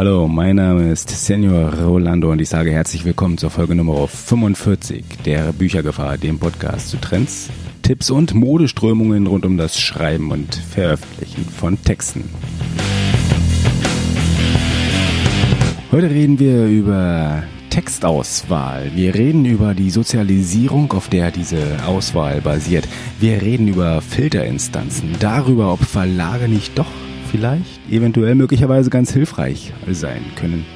Hallo, mein Name ist Senior Rolando und ich sage herzlich willkommen zur Folge Nummer 45 der Büchergefahr, dem Podcast zu Trends, Tipps und Modeströmungen rund um das Schreiben und Veröffentlichen von Texten. Heute reden wir über Textauswahl. Wir reden über die Sozialisierung, auf der diese Auswahl basiert. Wir reden über Filterinstanzen, darüber, ob Verlage nicht doch vielleicht, eventuell möglicherweise ganz hilfreich sein können.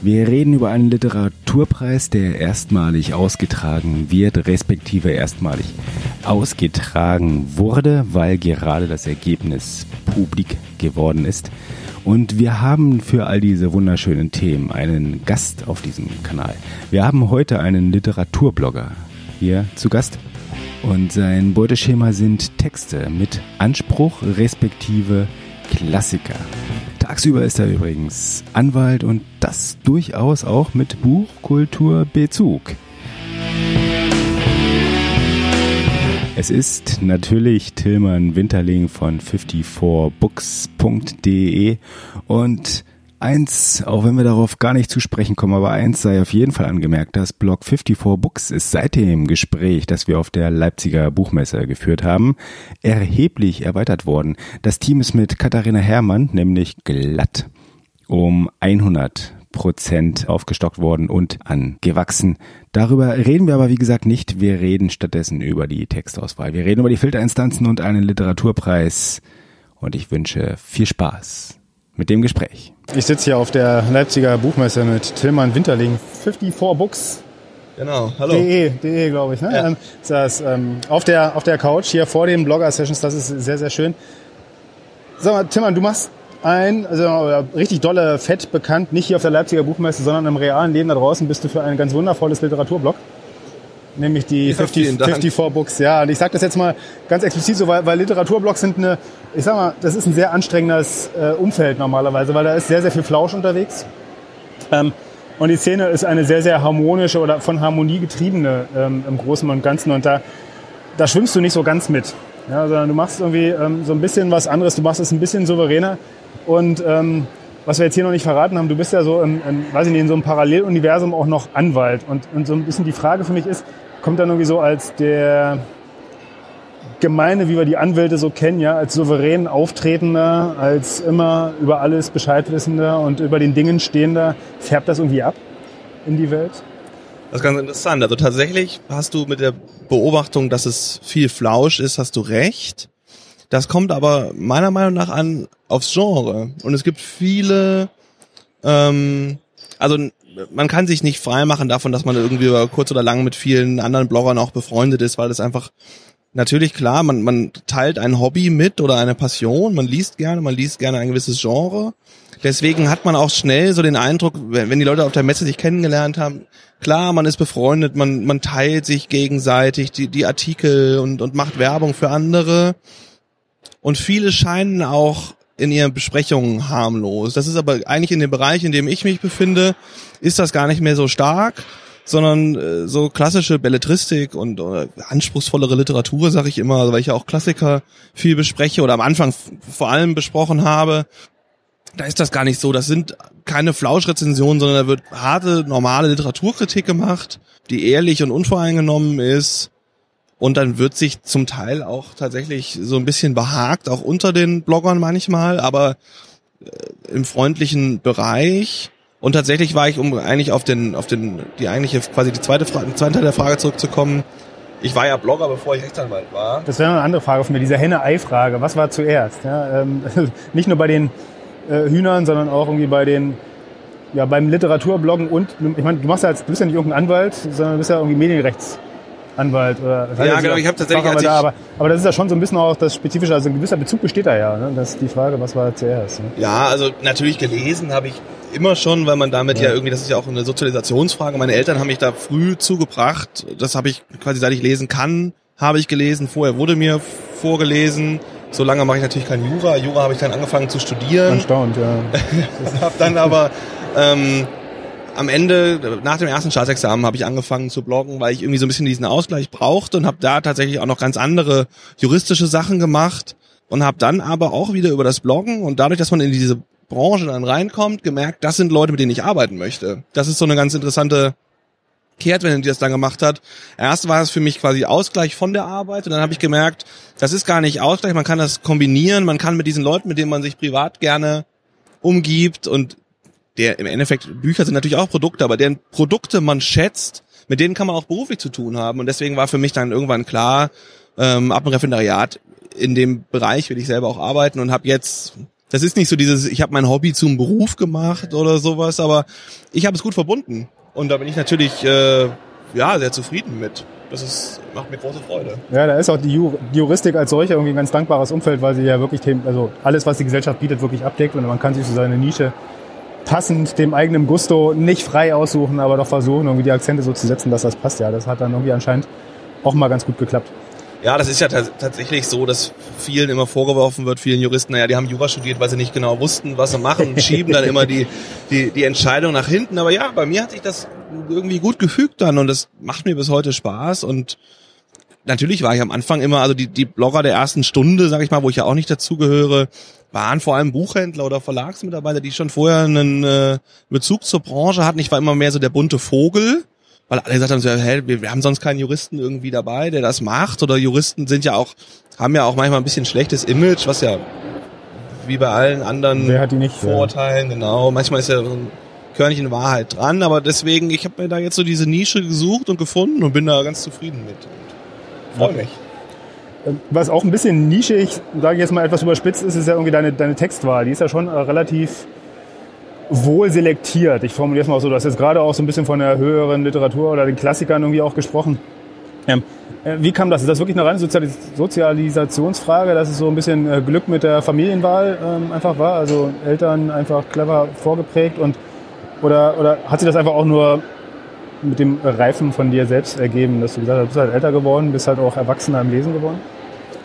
Wir reden über einen Literaturpreis, der erstmalig ausgetragen wird, respektive erstmalig ausgetragen wurde, weil gerade das Ergebnis publik geworden ist. Und wir haben für all diese wunderschönen Themen einen Gast auf diesem Kanal. Wir haben heute einen Literaturblogger hier zu Gast. Und sein Beuteschema sind Texte mit Anspruch respektive Klassiker. Tagsüber ist er übrigens Anwalt und das durchaus auch mit Buchkulturbezug. Es ist natürlich Tillmann Winterling von 54books.de und Eins, auch wenn wir darauf gar nicht zu sprechen kommen, aber eins sei auf jeden Fall angemerkt, das Blog 54 Books ist seit dem Gespräch, das wir auf der Leipziger Buchmesse geführt haben, erheblich erweitert worden. Das Team ist mit Katharina Herrmann nämlich glatt um 100 Prozent aufgestockt worden und angewachsen. Darüber reden wir aber wie gesagt nicht. Wir reden stattdessen über die Textauswahl. Wir reden über die Filterinstanzen und einen Literaturpreis. Und ich wünsche viel Spaß mit dem Gespräch. Ich sitze hier auf der Leipziger Buchmesse mit Tillmann Winterling. 54 Books. Genau, hallo. De, de glaube ich. Ne? Ja. Ähm, das, ähm, auf, der, auf der Couch hier vor den Blogger-Sessions, das ist sehr, sehr schön. Sag mal, Tillmann, du machst ein, also richtig dolle Fett bekannt, nicht hier auf der Leipziger Buchmesse, sondern im realen Leben da draußen bist du für ein ganz wundervolles Literaturblog nämlich die ja, 50, 54 Books. Ja, und ich sage das jetzt mal ganz explizit so, weil, weil Literaturblogs sind eine, ich sag mal, das ist ein sehr anstrengendes äh, Umfeld normalerweise, weil da ist sehr, sehr viel Flausch unterwegs. Ähm, und die Szene ist eine sehr, sehr harmonische oder von Harmonie getriebene ähm, im Großen und Ganzen. Und da, da schwimmst du nicht so ganz mit. Ja, sondern du machst irgendwie ähm, so ein bisschen was anderes, du machst es ein bisschen souveräner. Und ähm, was wir jetzt hier noch nicht verraten haben, du bist ja so im, im, weiß ich nicht, in so einem Paralleluniversum auch noch Anwalt. Und, und so ein bisschen die Frage für mich ist, kommt dann irgendwie so als der Gemeine, wie wir die Anwälte so kennen, ja, als souverän auftretender, als immer über alles Bescheid wissender und über den Dingen stehender, färbt das irgendwie ab in die Welt? Das ist ganz interessant. Also tatsächlich hast du mit der Beobachtung, dass es viel Flausch ist, hast du recht. Das kommt aber meiner Meinung nach an aufs Genre. Und es gibt viele, ähm, also man kann sich nicht frei machen davon, dass man irgendwie über kurz oder lang mit vielen anderen Bloggern auch befreundet ist, weil das einfach natürlich klar, man, man teilt ein Hobby mit oder eine Passion, man liest gerne, man liest gerne ein gewisses Genre. Deswegen hat man auch schnell so den Eindruck, wenn die Leute auf der Messe sich kennengelernt haben, klar, man ist befreundet, man, man teilt sich gegenseitig die, die Artikel und, und macht Werbung für andere. Und viele scheinen auch in ihren Besprechungen harmlos. Das ist aber eigentlich in dem Bereich, in dem ich mich befinde, ist das gar nicht mehr so stark, sondern äh, so klassische Belletristik und äh, anspruchsvollere Literatur, sage ich immer, weil ich ja auch Klassiker viel bespreche oder am Anfang vor allem besprochen habe. Da ist das gar nicht so. Das sind keine Flauschrezensionen, sondern da wird harte, normale Literaturkritik gemacht, die ehrlich und unvoreingenommen ist und dann wird sich zum Teil auch tatsächlich so ein bisschen behagt, auch unter den Bloggern manchmal, aber äh, im freundlichen Bereich. Und tatsächlich war ich, um eigentlich auf den, auf den, die eigentliche, quasi die zweite Frage, den zweiten Teil der Frage zurückzukommen. Ich war ja Blogger, bevor ich Rechtsanwalt war. Das wäre eine andere Frage von mir, diese Henne-Ei-Frage. Was war zuerst? Ja, ähm, nicht nur bei den äh, Hühnern, sondern auch irgendwie bei den, ja, beim Literaturbloggen und, ich meine, du machst ja jetzt, du bist ja nicht irgendein Anwalt, sondern du bist ja irgendwie Medienrechts Anwalt oder ja genau ich habe tatsächlich als da, aber, aber das ist ja schon so ein bisschen auch das spezifische also ein gewisser Bezug besteht da ja ne? das ist die Frage was war zuerst ne? ja also natürlich gelesen habe ich immer schon weil man damit ja. ja. irgendwie das ist ja auch eine Sozialisationsfrage meine Eltern haben mich da früh zugebracht das habe ich quasi seit ich lesen kann habe ich gelesen vorher wurde mir vorgelesen so lange mache ich natürlich kein Jura Jura habe ich dann angefangen zu studieren erstaunt ja habe dann aber ähm, am Ende, nach dem ersten Staatsexamen, habe ich angefangen zu bloggen, weil ich irgendwie so ein bisschen diesen Ausgleich brauchte und habe da tatsächlich auch noch ganz andere juristische Sachen gemacht. und habe dann aber auch wieder über das Bloggen und dadurch, dass man in diese Branche dann reinkommt, gemerkt, das sind Leute, mit denen ich arbeiten möchte. Das ist so eine ganz interessante Kehrtwende, die das dann gemacht hat. Erst war es für mich quasi Ausgleich von der Arbeit und dann habe ich gemerkt, das ist gar nicht Ausgleich, man kann das kombinieren, man kann mit diesen Leuten, mit denen man sich privat gerne umgibt und der im Endeffekt Bücher sind natürlich auch Produkte, aber deren Produkte man schätzt, mit denen kann man auch beruflich zu tun haben und deswegen war für mich dann irgendwann klar, ähm, ab dem Referendariat in dem Bereich will ich selber auch arbeiten und habe jetzt das ist nicht so dieses, ich habe mein Hobby zum Beruf gemacht oder sowas, aber ich habe es gut verbunden. Und da bin ich natürlich äh, ja sehr zufrieden mit. Das ist, macht mir große Freude. Ja, da ist auch die, Juristik als solche irgendwie ein ganz dankbares Umfeld, weil sie ja wirklich Themen, also alles, was die Gesellschaft bietet, wirklich abdeckt und man kann sich so seine Nische passend dem eigenen Gusto nicht frei aussuchen, aber doch versuchen, irgendwie die Akzente so zu setzen, dass das passt. Ja, das hat dann irgendwie anscheinend auch mal ganz gut geklappt. Ja, das ist ja tatsächlich so, dass vielen immer vorgeworfen wird, vielen Juristen, naja, die haben Jura studiert, weil sie nicht genau wussten, was sie machen und schieben dann immer die, die, die Entscheidung nach hinten. Aber ja, bei mir hat sich das irgendwie gut gefügt dann und das macht mir bis heute Spaß und natürlich war ich am Anfang immer, also die, die Blogger der ersten Stunde, sag ich mal, wo ich ja auch nicht dazugehöre, waren vor allem Buchhändler oder Verlagsmitarbeiter, die schon vorher einen äh, Bezug zur Branche hatten. Ich war immer mehr so der bunte Vogel weil alle gesagt haben, so, hey, wir, wir haben sonst keinen Juristen irgendwie dabei, der das macht. Oder Juristen sind ja auch, haben ja auch manchmal ein bisschen schlechtes Image, was ja wie bei allen anderen Wer hat die nicht, Vorurteilen, ja. genau. Manchmal ist ja ein Körnchen Wahrheit dran, aber deswegen, ich habe mir da jetzt so diese Nische gesucht und gefunden und bin da ganz zufrieden mit. Freue mich. Was auch ein bisschen nischig, sage ich jetzt mal etwas überspitzt ist, ist ja irgendwie deine, deine Textwahl. Die ist ja schon äh, relativ wohl selektiert. Ich formuliere es mal so, du hast jetzt gerade auch so ein bisschen von der höheren Literatur oder den Klassikern irgendwie auch gesprochen. Ähm, äh, wie kam das? Ist das wirklich eine reine Sozialis Sozialisationsfrage, dass es so ein bisschen äh, Glück mit der Familienwahl ähm, einfach war? Also Eltern einfach clever vorgeprägt und oder, oder hat sich das einfach auch nur mit dem Reifen von dir selbst ergeben, dass du gesagt hast, du bist halt älter geworden, bist halt auch erwachsener im Lesen geworden?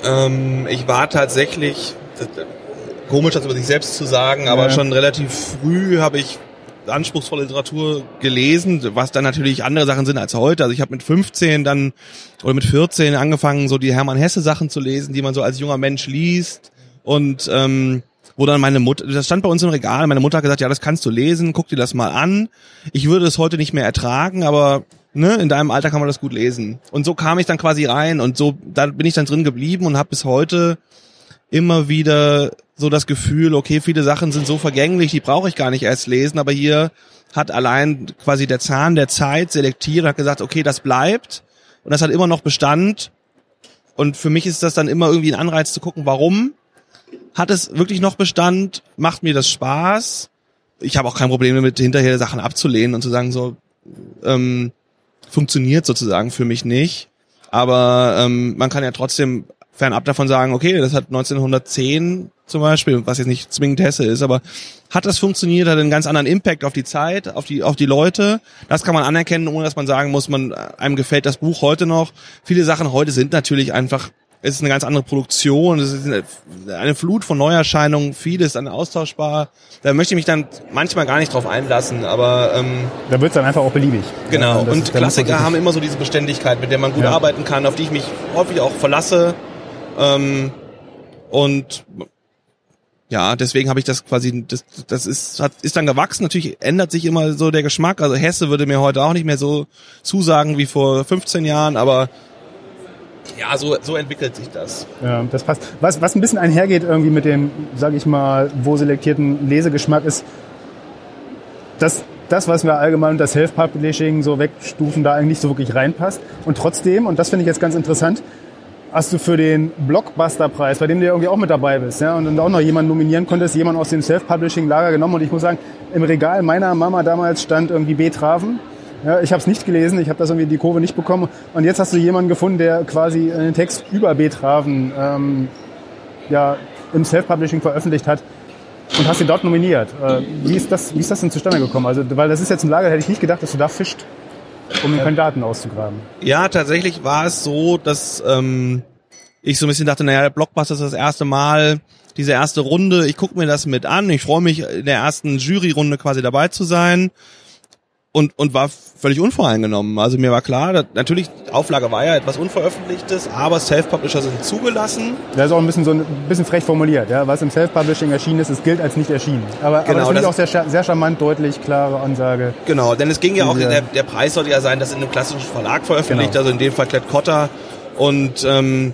Ähm, ich war tatsächlich, komisch, das über sich selbst zu sagen, aber ja. schon relativ früh habe ich anspruchsvolle Literatur gelesen, was dann natürlich andere Sachen sind als heute. Also ich habe mit 15 dann oder mit 14 angefangen, so die Hermann Hesse Sachen zu lesen, die man so als junger Mensch liest und ähm, wo dann meine Mutter, das stand bei uns im Regal, meine Mutter hat gesagt, ja, das kannst du lesen, guck dir das mal an. Ich würde es heute nicht mehr ertragen, aber ne, in deinem Alter kann man das gut lesen. Und so kam ich dann quasi rein und so, da bin ich dann drin geblieben und habe bis heute immer wieder so das Gefühl, okay, viele Sachen sind so vergänglich, die brauche ich gar nicht erst lesen, aber hier hat allein quasi der Zahn der Zeit selektiert und hat gesagt, okay, das bleibt und das hat immer noch Bestand und für mich ist das dann immer irgendwie ein Anreiz zu gucken, warum hat es wirklich noch Bestand, macht mir das Spaß. Ich habe auch kein Problem damit, hinterher Sachen abzulehnen und zu sagen, so ähm, funktioniert sozusagen für mich nicht. Aber ähm, man kann ja trotzdem fernab davon sagen, okay, das hat 1910 zum Beispiel, was jetzt nicht zwingend Hesse ist, aber hat das funktioniert, hat einen ganz anderen Impact auf die Zeit, auf die, auf die Leute. Das kann man anerkennen, ohne dass man sagen muss, man, einem gefällt das Buch heute noch. Viele Sachen heute sind natürlich einfach, es ist eine ganz andere Produktion, es ist eine Flut von Neuerscheinungen, vieles dann austauschbar. Da möchte ich mich dann manchmal gar nicht drauf einlassen, aber ähm, da wird es dann einfach auch beliebig. Genau. Ja, und Klassiker haben immer so diese Beständigkeit, mit der man gut ja. arbeiten kann, auf die ich mich häufig auch verlasse. Ähm, und ja, deswegen habe ich das quasi, das, das ist, hat, ist dann gewachsen. Natürlich ändert sich immer so der Geschmack. Also Hesse würde mir heute auch nicht mehr so zusagen wie vor 15 Jahren, aber ja, so, so entwickelt sich das. Ja, das passt. Was, was ein bisschen einhergeht irgendwie mit dem, sage ich mal, wo selektierten Lesegeschmack ist, dass das, was wir allgemein unter Self-Publishing so wegstufen, da eigentlich nicht so wirklich reinpasst. Und trotzdem, und das finde ich jetzt ganz interessant, hast du für den Blockbuster-Preis, bei dem du ja irgendwie auch mit dabei bist, ja, und dann auch noch jemanden nominieren konntest, jemand aus dem Self-Publishing-Lager genommen. Und ich muss sagen, im Regal meiner Mama damals stand irgendwie Betraven. Ja, ich habe es nicht gelesen, ich habe das irgendwie die Kurve nicht bekommen. Und jetzt hast du jemanden gefunden, der quasi einen Text über Betraven ähm, ja, im Self-Publishing veröffentlicht hat und hast ihn dort nominiert. Äh, wie, ist das, wie ist das denn zustande gekommen? Also, weil das ist jetzt ein Lager, hätte ich nicht gedacht, dass du da fischt um den Kandidaten auszugraben. Ja, tatsächlich war es so, dass ähm, ich so ein bisschen dachte, naja, Blockbuster ist das erste Mal, diese erste Runde, ich gucke mir das mit an, ich freue mich in der ersten Juryrunde quasi dabei zu sein. Und, und war völlig unvoreingenommen. Also mir war klar, dass, natürlich, Auflage war ja etwas Unveröffentlichtes, aber Self-Publisher sind zugelassen. Das ist auch ein bisschen so ein bisschen frech formuliert. Ja? Was im Self-Publishing erschienen ist, es gilt als nicht erschienen. Aber, Genau, aber das finde ich auch sehr, sehr charmant, deutlich, klare Ansage. Genau, denn es ging ja auch, der, der Preis sollte ja sein, dass in einem klassischen Verlag veröffentlicht, Genau. also in dem Fall Klett Cotta. Und ähm,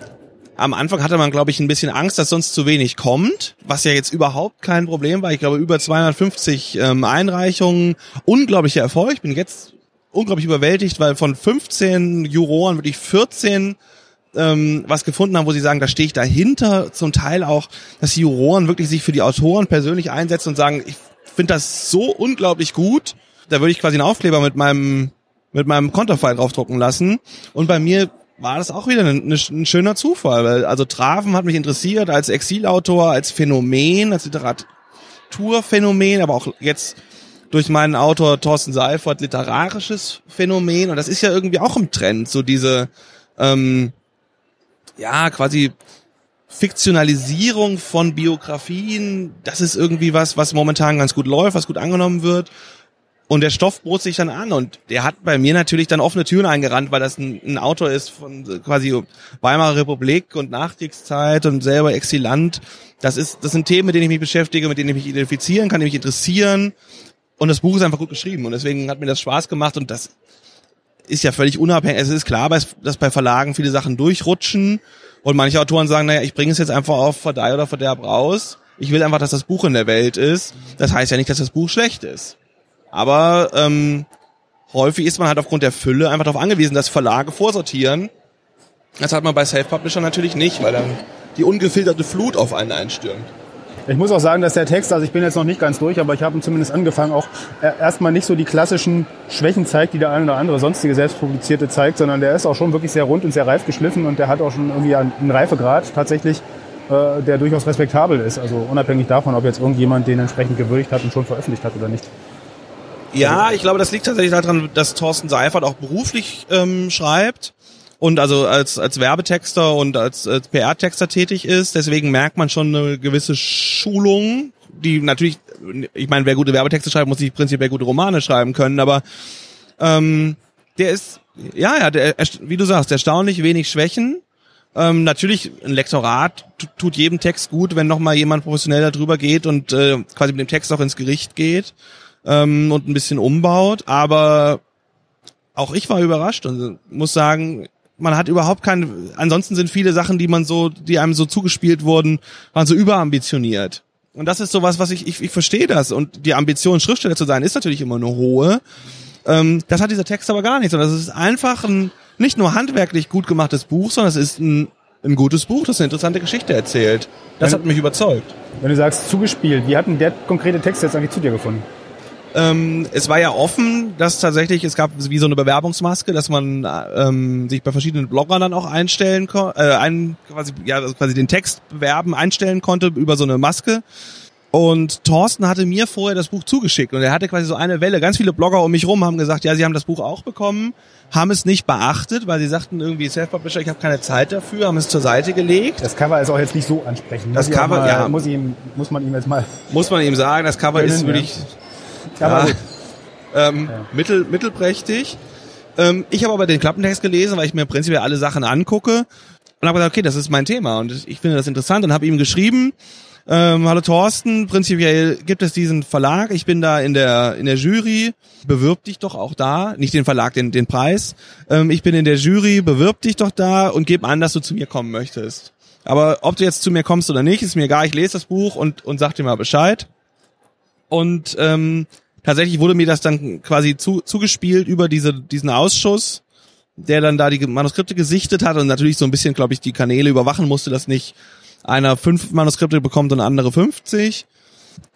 am Anfang hatte man, glaube ich, ein bisschen Angst, dass sonst zu wenig kommt, was ja jetzt überhaupt kein Problem war. Ich glaube, über 250 ähm, Einreichungen, unglaublicher Erfolg. Ich bin jetzt unglaublich überwältigt, weil von 15 Juroren wirklich 14 ähm, was gefunden haben, wo sie sagen, da stehe ich dahinter. Zum Teil auch, dass die Juroren wirklich sich für die Autoren persönlich einsetzen und sagen, ich finde das so unglaublich gut. Da würde ich quasi einen Aufkleber mit meinem mit meinem Konterfei draufdrucken lassen. Und bei mir war das auch wieder ein, ein schöner Zufall. Weil, also Traven hat mich interessiert als Exilautor, als Phänomen, als Literaturphänomen, aber auch jetzt durch meinen Autor Thorsten Seifert literarisches Phänomen. Und das ist ja irgendwie auch im Trend, so diese ähm, ja, quasi Fiktionalisierung von Biografien, das ist irgendwie was, was momentan ganz gut läuft, was gut angenommen wird. Und der Stoff bot sich dann an und der hat bei mir natürlich dann offene Türen eingerannt, weil das ein, ein Autor ist von quasi Weimarer Republik und Nachkriegszeit und selber Exilant. Das ist, das sind Themen, mit denen ich mich beschäftige, mit denen ich mich identifizieren kann, die mich interessieren. Und das Buch ist einfach gut geschrieben und deswegen hat mir das Spaß gemacht und das ist ja völlig unabhängig. Es ist klar, dass bei Verlagen viele Sachen durchrutschen und manche Autoren sagen, naja, ich bringe es jetzt einfach auf Verdeih oder Verderb raus. Ich will einfach, dass das Buch in der Welt ist. Das heißt ja nicht, dass das Buch schlecht ist. Aber ähm, häufig ist man halt aufgrund der Fülle einfach darauf angewiesen, dass Verlage vorsortieren. Das hat man bei Self-Publisher natürlich nicht, weil dann die ungefilterte Flut auf einen einstürmt. Ich muss auch sagen, dass der Text, also ich bin jetzt noch nicht ganz durch, aber ich habe ihn zumindest angefangen, auch erstmal nicht so die klassischen Schwächen zeigt, die der eine oder andere sonstige selbstpublizierte zeigt, sondern der ist auch schon wirklich sehr rund und sehr reif geschliffen und der hat auch schon irgendwie einen Reifegrad tatsächlich, äh, der durchaus respektabel ist. Also unabhängig davon, ob jetzt irgendjemand den entsprechend gewürdigt hat und schon veröffentlicht hat oder nicht. Ja, ich glaube, das liegt tatsächlich daran, dass Thorsten Seifert auch beruflich ähm, schreibt und also als, als Werbetexter und als, als PR-Texter tätig ist. Deswegen merkt man schon eine gewisse Schulung, die natürlich, ich meine, wer gute Werbetexte schreibt, muss nicht prinzipiell gute Romane schreiben können, aber ähm, der ist, ja, ja, der, wie du sagst, erstaunlich wenig Schwächen. Ähm, natürlich, ein Lektorat tu- tut jedem Text gut, wenn nochmal jemand professionell darüber geht und äh, quasi mit dem Text auch ins Gericht geht ähm, und ein bisschen umbaut. Aber auch ich war überrascht und muss sagen, man hat überhaupt kein. Ansonsten sind viele Sachen, die man so, die einem so zugespielt wurden, waren so überambitioniert. Und das ist sowas, was ich, ich, ich verstehe das. Und die Ambition, Schriftsteller zu sein, ist natürlich immer eine hohe. Ähm, das hat dieser Text aber gar nicht, sondern es ist einfach ein nicht nur handwerklich gut gemachtes Buch, sondern es ist ein, ein gutes Buch, das eine interessante Geschichte erzählt. Das hat mich überzeugt. Wenn du sagst zugespielt, wie hat denn der konkrete Text jetzt eigentlich zu dir gefunden? Ähm, es war ja offen, dass tatsächlich, es gab wie so eine Bewerbungsmaske, dass man ähm, sich bei verschiedenen Bloggern dann auch einstellen konnte, äh, ein, quasi, ja, also quasi den Text bewerben, einstellen konnte über so eine Maske. Und Thorsten hatte mir vorher das Buch zugeschickt und er hatte quasi so eine Welle. Ganz viele Blogger um mich rum haben gesagt, ja, sie haben das Buch auch bekommen, haben es nicht beachtet, weil sie sagten irgendwie Self-Publisher, ich habe keine Zeit dafür, haben es zur Seite gelegt. Das Cover ist auch jetzt nicht so ansprechend. Das Muss Cover, mal, ja. Muss, ihm, muss man ihm jetzt mal... Muss man ihm sagen, das Cover Gönnen, ist ja. wirklich Aber Ja. ähm, mittel, mittelprächtig. Ähm, ich habe aber den Klappentext gelesen, weil ich mir prinzipiell alle Sachen angucke und habe gesagt, okay, das ist mein Thema und ich finde das interessant und habe ihm geschrieben, ähm, hallo Thorsten, prinzipiell gibt es diesen Verlag, ich bin da in der in der Jury, bewirb dich doch auch da, nicht den Verlag, den den Preis. Ähm, ich bin in der Jury, bewirb dich doch da und gib an, dass du zu mir kommen möchtest. Aber ob du jetzt zu mir kommst oder nicht, ist mir egal. Ich lese das Buch und und sag dir mal Bescheid. Und ähm, tatsächlich wurde mir das dann quasi zu, zugespielt über diese, diesen Ausschuss, der dann da die Manuskripte gesichtet hat und natürlich so ein bisschen, glaube ich, die Kanäle überwachen musste, dass nicht einer fünf Manuskripte bekommt und der andere 50.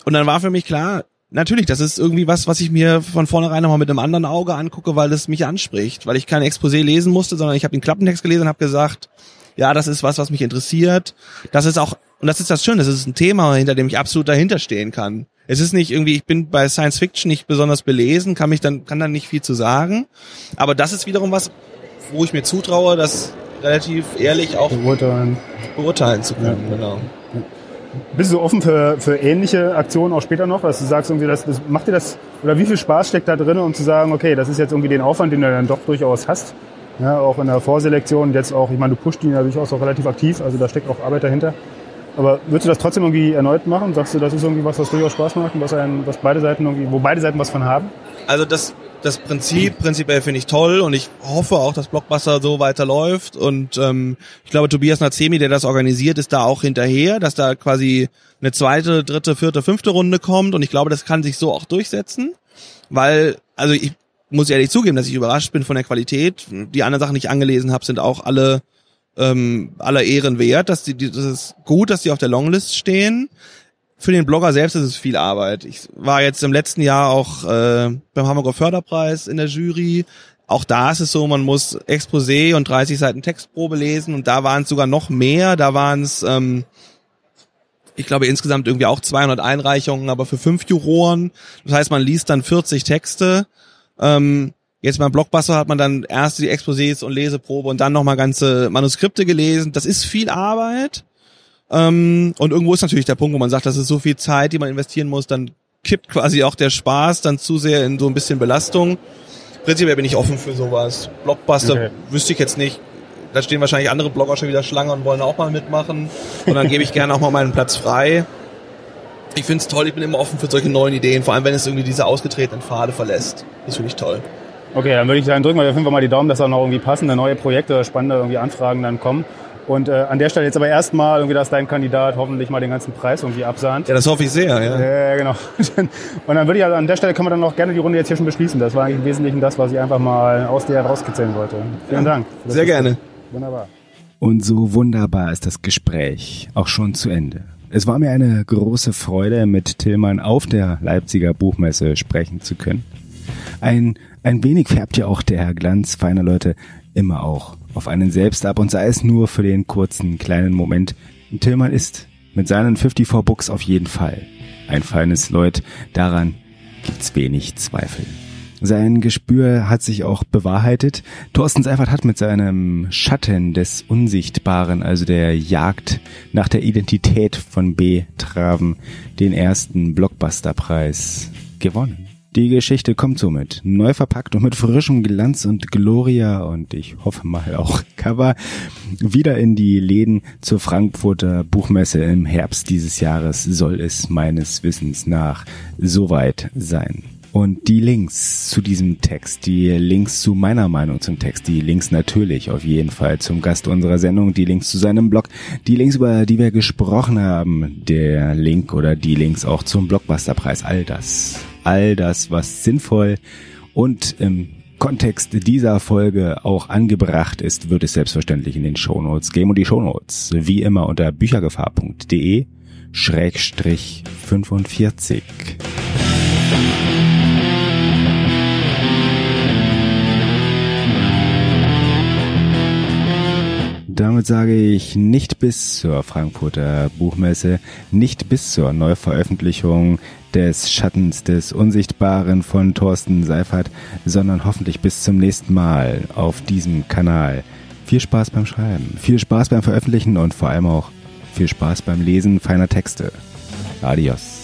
Und dann war für mich klar, natürlich, das ist irgendwie was, was ich mir von vornherein nochmal mit einem anderen Auge angucke, weil es mich anspricht, weil ich kein Exposé lesen musste, sondern ich habe den Klappentext gelesen und habe gesagt, ja, das ist was, was mich interessiert. Das ist auch, und das ist das Schöne, das ist ein Thema, hinter dem ich absolut dahinter stehen kann. Es ist nicht irgendwie, ich bin bei Science Fiction nicht besonders belesen, kann mich dann, kann dann nicht viel zu sagen. Aber das ist wiederum was, wo ich mir zutraue, das relativ ehrlich auch Beurteilen. beurteilen zu können. Genau. bist du offen für, für ähnliche Aktionen auch später noch, dass du sagst, irgendwie, das, das macht dir das, oder wie viel Spaß steckt da drin, um zu sagen, okay, das ist jetzt irgendwie den Aufwand, den du dann doch durchaus hast, ja, auch in der Vorselektion, jetzt auch, ich meine, du pusht ihn ja durchaus auch relativ aktiv, also da steckt auch Arbeit dahinter. Aber würdest du das trotzdem irgendwie erneut machen? Sagst du, das ist irgendwie was, was durchaus Spaß macht und was, einen, was beide Seiten irgendwie, wo beide Seiten was von haben? Also das, das Prinzip prinzipiell finde ich toll und ich hoffe auch, dass Blockbuster so weiterläuft und ähm, ich glaube Tobias Nazemi, der das organisiert, ist da auch hinterher, dass da quasi eine zweite, dritte, vierte, fünfte Runde kommt und ich glaube, das kann sich so auch durchsetzen, weil also ich muss ehrlich zugeben, dass ich überrascht bin von der Qualität. Die anderen Sachen, die ich angelesen habe, sind auch alle ähm, aller Ehren wert. Dass die, die, das ist gut, dass die auf der Longlist stehen. Für den Blogger selbst ist es viel Arbeit. Ich war jetzt im letzten Jahr auch äh, beim Hamburger Förderpreis in der Jury. Auch da ist es so, man muss Exposé und 30 Seiten Textprobe lesen und da waren es sogar noch mehr. Da waren es, ähm, ich glaube insgesamt irgendwie auch 200 Einreichungen, aber für fünf Juroren. Das heißt, man liest dann 40 Texte. Ähm, Jetzt beim Blockbuster hat man dann erst die Exposés und Leseprobe und dann nochmal ganze Manuskripte gelesen. Das ist viel Arbeit. Ähm, und irgendwo ist natürlich der Punkt, wo man sagt, das ist so viel Zeit, die man investieren muss, dann kippt quasi auch der Spaß dann zu sehr in so ein bisschen Belastung. Prinzipiell bin ich offen für sowas. Blockbuster okay. wüsste ich jetzt nicht. Da stehen wahrscheinlich andere Blogger schon wieder Schlange und wollen auch mal mitmachen. Und dann gebe ich gerne auch mal meinen Platz frei. Ich finde es toll, ich bin immer offen für solche neuen Ideen, vor allem wenn es irgendwie diese ausgetretenen Pfade verlässt. Das finde ich toll. Okay, dann würde ich sagen, drücken wir auf jeden Fall mal die Daumen, dass da noch irgendwie passende neue Projekte, spannende irgendwie Anfragen dann kommen. Und äh, an der Stelle jetzt aber erstmal irgendwie, dass dein Kandidat hoffentlich mal den ganzen Preis irgendwie absahnt. Ja, das hoffe ich sehr, ja. Ja, genau. Und dann würde ich also an der Stelle können wir dann auch gerne die Runde jetzt hier schon beschließen. Das war eigentlich im Wesentlichen das, was ich einfach mal aus dir herauskitzeln wollte. Vielen ja, Dank. Sehr gerne. Wunderbar. Und so wunderbar ist das Gespräch auch schon zu Ende. Es war mir eine große Freude, mit Tillmann auf der Leipziger Buchmesse sprechen zu können. Ein, ein wenig färbt ja auch der Glanz feiner Leute immer auch auf einen selbst ab und sei es nur für den kurzen kleinen Moment. Tillmann ist mit seinen 54 Books auf jeden Fall ein feines Leut. Daran gibt's wenig Zweifel. Sein Gespür hat sich auch bewahrheitet. Thorsten Seifert hat mit seinem Schatten des Unsichtbaren, also der Jagd nach der Identität von B. Traven, den ersten Blockbusterpreis gewonnen. Die Geschichte kommt somit neu verpackt und mit frischem Glanz und Gloria und ich hoffe mal auch Cover wieder in die Läden zur Frankfurter Buchmesse im Herbst dieses Jahres soll es meines Wissens nach soweit sein. Und die Links zu diesem Text, die Links zu meiner Meinung zum Text, die Links natürlich auf jeden Fall zum Gast unserer Sendung, die Links zu seinem Blog, die Links, über die wir gesprochen haben, der Link oder die Links auch zum Blockbusterpreis, all das all das, was sinnvoll und im Kontext dieser Folge auch angebracht ist, wird es selbstverständlich in den Shownotes geben. Und die Shownotes, wie immer, unter büchergefahr.de Schrägstrich 45. Damit sage ich nicht bis zur Frankfurter Buchmesse, nicht bis zur Neuveröffentlichung des Schattens des Unsichtbaren von Thorsten Seifert, sondern hoffentlich bis zum nächsten Mal auf diesem Kanal. Viel Spaß beim Schreiben, viel Spaß beim Veröffentlichen und vor allem auch viel Spaß beim Lesen feiner Texte. Adios.